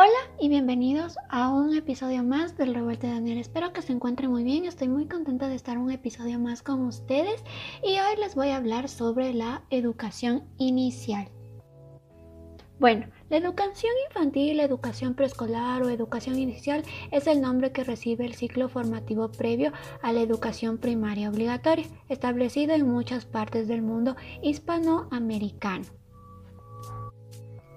Hola y bienvenidos a un episodio más del Revuelto de Daniel. Espero que se encuentren muy bien. Estoy muy contenta de estar un episodio más con ustedes y hoy les voy a hablar sobre la educación inicial. Bueno, la educación infantil, la educación preescolar o educación inicial es el nombre que recibe el ciclo formativo previo a la educación primaria obligatoria, establecido en muchas partes del mundo hispanoamericano.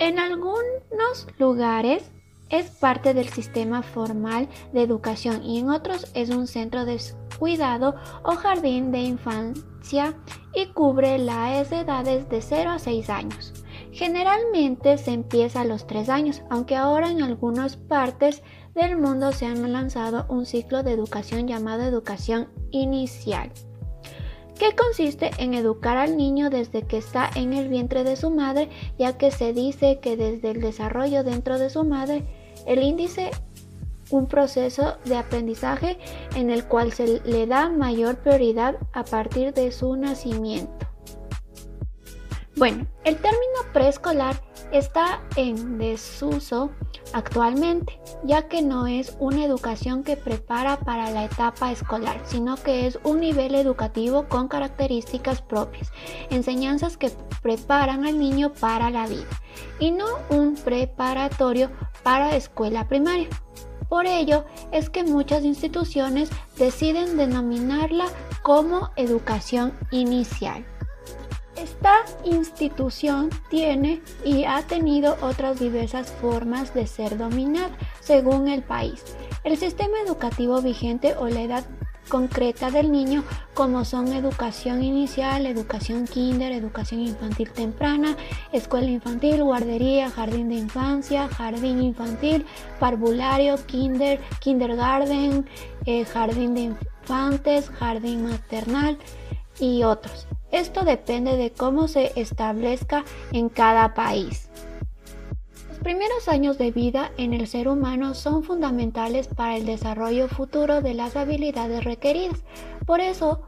En algunos lugares es parte del sistema formal de educación y en otros es un centro de cuidado o jardín de infancia y cubre las edades de 0 a 6 años. Generalmente se empieza a los 3 años, aunque ahora en algunas partes del mundo se han lanzado un ciclo de educación llamado educación inicial que consiste en educar al niño desde que está en el vientre de su madre, ya que se dice que desde el desarrollo dentro de su madre, el índice un proceso de aprendizaje en el cual se le da mayor prioridad a partir de su nacimiento. Bueno, el término preescolar está en desuso actualmente, ya que no es una educación que prepara para la etapa escolar, sino que es un nivel educativo con características propias, enseñanzas que preparan al niño para la vida, y no un preparatorio para escuela primaria. Por ello es que muchas instituciones deciden denominarla como educación inicial. Esta institución tiene y ha tenido otras diversas formas de ser dominada según el país, el sistema educativo vigente o la edad concreta del niño como son educación inicial, educación kinder, educación infantil temprana, escuela infantil, guardería, jardín de infancia, jardín infantil, parvulario, kinder, kindergarten, eh, jardín de infantes, jardín maternal y otros. Esto depende de cómo se establezca en cada país. Los primeros años de vida en el ser humano son fundamentales para el desarrollo futuro de las habilidades requeridas. Por eso,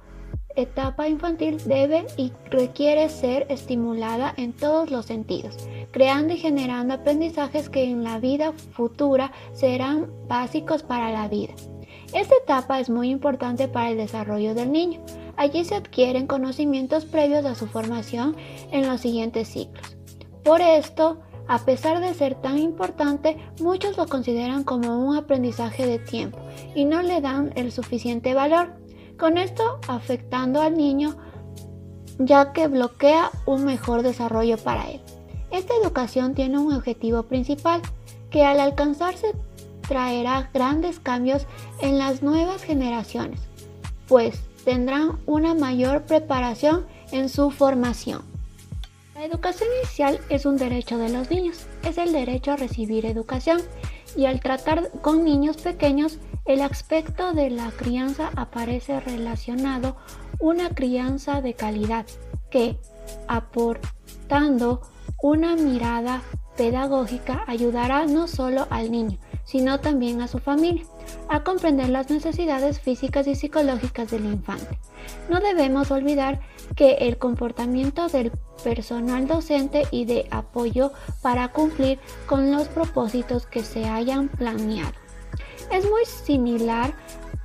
etapa infantil debe y requiere ser estimulada en todos los sentidos, creando y generando aprendizajes que en la vida futura serán básicos para la vida. Esta etapa es muy importante para el desarrollo del niño. Allí se adquieren conocimientos previos a su formación en los siguientes ciclos. Por esto, a pesar de ser tan importante, muchos lo consideran como un aprendizaje de tiempo y no le dan el suficiente valor, con esto afectando al niño ya que bloquea un mejor desarrollo para él. Esta educación tiene un objetivo principal, que al alcanzarse traerá grandes cambios en las nuevas generaciones, pues tendrán una mayor preparación en su formación. La educación inicial es un derecho de los niños, es el derecho a recibir educación y al tratar con niños pequeños el aspecto de la crianza aparece relacionado una crianza de calidad que, aportando una mirada pedagógica, ayudará no solo al niño, sino también a su familia a comprender las necesidades físicas y psicológicas del infante. No debemos olvidar que el comportamiento del personal docente y de apoyo para cumplir con los propósitos que se hayan planeado. Es muy similar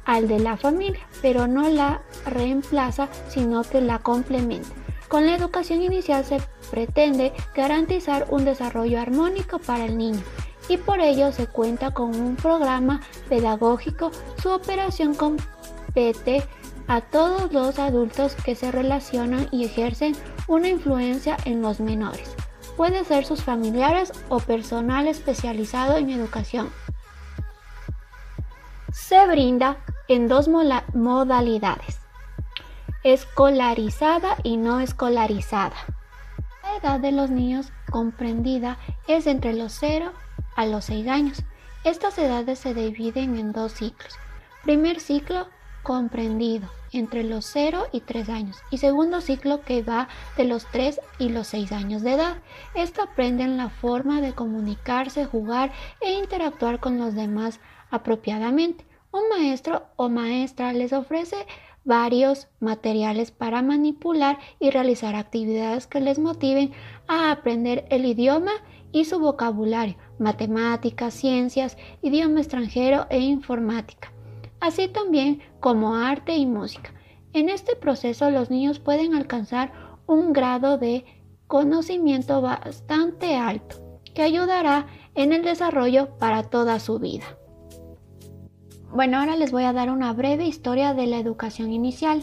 al de la familia, pero no la reemplaza, sino que la complementa. Con la educación inicial se pretende garantizar un desarrollo armónico para el niño y por ello se cuenta con un programa pedagógico. Su operación compete a todos los adultos que se relacionan y ejercen una influencia en los menores. Puede ser sus familiares o personal especializado en educación. Se brinda en dos modalidades, escolarizada y no escolarizada. La edad de los niños comprendida es entre los 0 a los 6 años. Estas edades se dividen en dos ciclos. Primer ciclo comprendido entre los 0 y 3 años y segundo ciclo que va de los 3 y los 6 años de edad. Esto aprenden la forma de comunicarse, jugar e interactuar con los demás apropiadamente. Un maestro o maestra les ofrece varios materiales para manipular y realizar actividades que les motiven a aprender el idioma y su vocabulario, matemáticas, ciencias, idioma extranjero e informática, así también como arte y música. En este proceso los niños pueden alcanzar un grado de conocimiento bastante alto que ayudará en el desarrollo para toda su vida. Bueno, ahora les voy a dar una breve historia de la educación inicial.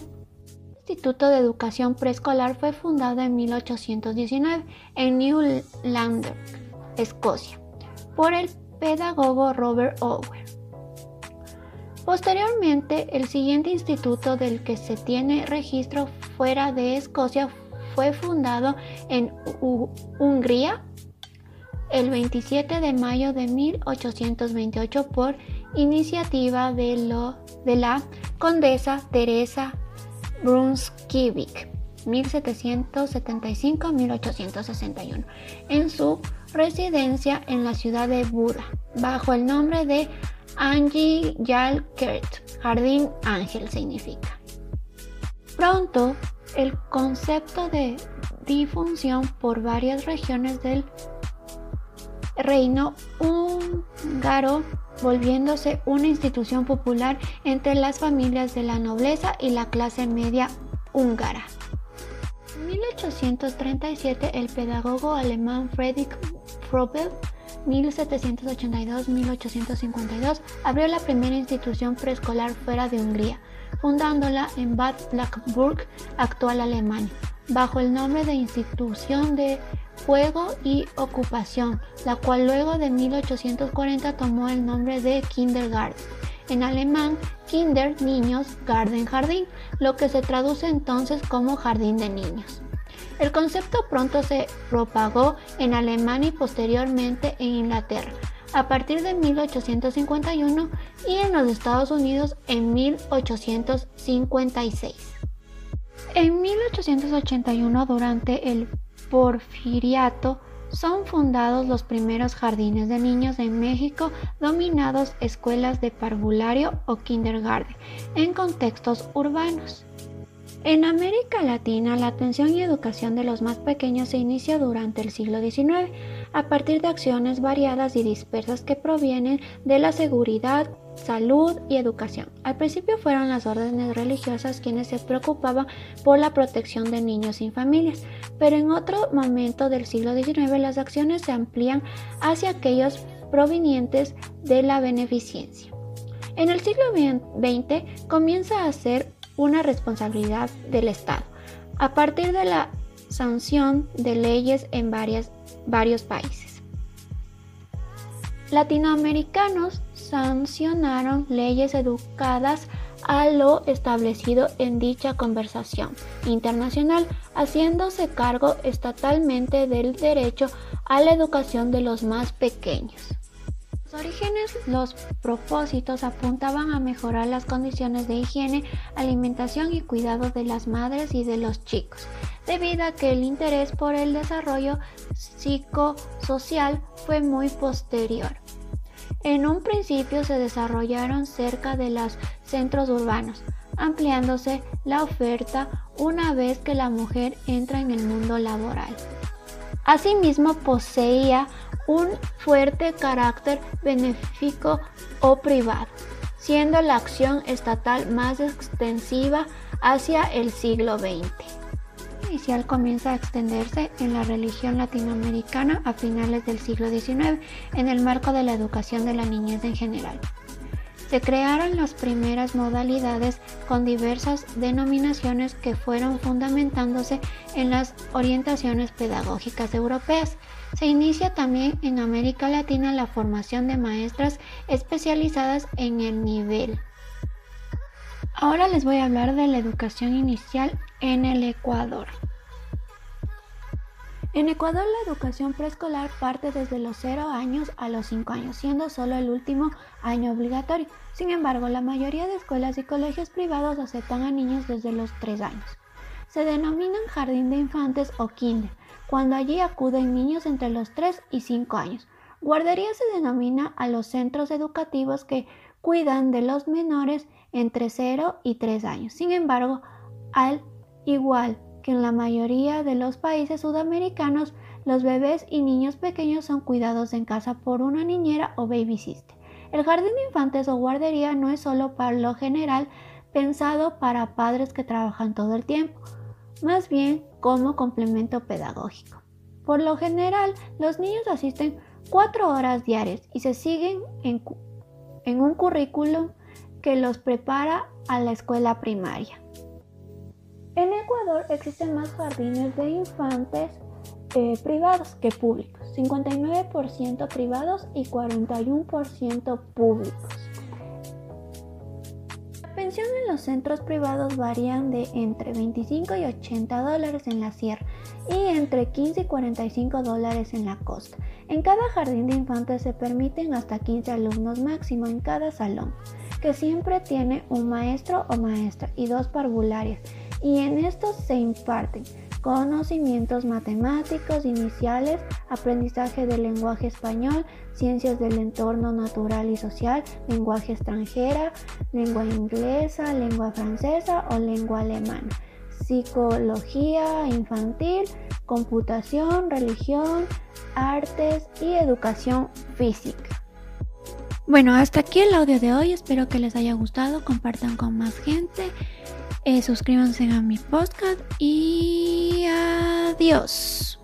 Instituto de Educación Preescolar fue fundado en 1819 en New Escocia, por el pedagogo Robert Owen. Posteriormente, el siguiente instituto del que se tiene registro fuera de Escocia fue fundado en Hungría el 27 de mayo de 1828 por iniciativa de, lo, de la condesa Teresa Brunskiewicz 1775-1861 en su residencia en la ciudad de Buda bajo el nombre de Angie Jalkert, Jardín Ángel significa. Pronto, el concepto de difusión por varias regiones del reino húngaro volviéndose una institución popular entre las familias de la nobleza y la clase media húngara. En 1837 el pedagogo alemán Friedrich Frobel 1782-1852 abrió la primera institución preescolar fuera de Hungría, fundándola en Bad Blackburg, actual Alemania, bajo el nombre de Institución de Juego y Ocupación, la cual luego de 1840 tomó el nombre de Kindergarten. En alemán, Kinder, niños, Garden, jardín, lo que se traduce entonces como jardín de niños. El concepto pronto se propagó en Alemania y posteriormente en Inglaterra a partir de 1851 y en los Estados Unidos en 1856. En 1881, durante el porfiriato, son fundados los primeros jardines de niños en México dominados escuelas de parvulario o kindergarten en contextos urbanos. En América Latina, la atención y educación de los más pequeños se inicia durante el siglo XIX, a partir de acciones variadas y dispersas que provienen de la seguridad, salud y educación. Al principio fueron las órdenes religiosas quienes se preocupaban por la protección de niños sin familias, pero en otro momento del siglo XIX las acciones se amplían hacia aquellos provenientes de la beneficencia. En el siglo XX comienza a ser una responsabilidad del Estado, a partir de la sanción de leyes en varios países. Latinoamericanos sancionaron leyes educadas a lo establecido en dicha conversación internacional, haciéndose cargo estatalmente del derecho a la educación de los más pequeños orígenes, los propósitos apuntaban a mejorar las condiciones de higiene, alimentación y cuidado de las madres y de los chicos, debido a que el interés por el desarrollo psicosocial fue muy posterior. En un principio se desarrollaron cerca de los centros urbanos, ampliándose la oferta una vez que la mujer entra en el mundo laboral. Asimismo, poseía un fuerte carácter benéfico o privado, siendo la acción estatal más extensiva hacia el siglo XX. Inicial comienza a extenderse en la religión latinoamericana a finales del siglo XIX en el marco de la educación de la niñez en general. Se crearon las primeras modalidades con diversas denominaciones que fueron fundamentándose en las orientaciones pedagógicas europeas. Se inicia también en América Latina la formación de maestras especializadas en el nivel. Ahora les voy a hablar de la educación inicial en el Ecuador. En Ecuador la educación preescolar parte desde los 0 años a los 5 años, siendo solo el último año obligatorio. Sin embargo, la mayoría de escuelas y colegios privados aceptan a niños desde los 3 años. Se denominan jardín de infantes o kinder, cuando allí acuden niños entre los 3 y 5 años. Guardería se denomina a los centros educativos que cuidan de los menores entre 0 y 3 años. Sin embargo, al igual que en la mayoría de los países sudamericanos, los bebés y niños pequeños son cuidados en casa por una niñera o baby sister. El jardín de infantes o guardería no es solo para lo general pensado para padres que trabajan todo el tiempo, más bien como complemento pedagógico. Por lo general, los niños asisten cuatro horas diarias y se siguen en, en un currículum que los prepara a la escuela primaria. En Ecuador existen más jardines de infantes eh, privados que públicos, 59% privados y 41% públicos. La pensión en los centros privados varían de entre 25 y 80 dólares en la sierra y entre 15 y 45 dólares en la costa. En cada jardín de infantes se permiten hasta 15 alumnos máximo en cada salón, que siempre tiene un maestro o maestra y dos parvularias, y en estos se imparten conocimientos matemáticos iniciales, aprendizaje del lenguaje español, ciencias del entorno natural y social, lenguaje extranjera, lengua inglesa, lengua francesa o lengua alemana, psicología infantil, computación, religión, artes y educación física. Bueno, hasta aquí el audio de hoy, espero que les haya gustado, compartan con más gente. Eh, suscríbanse a mi podcast y adiós.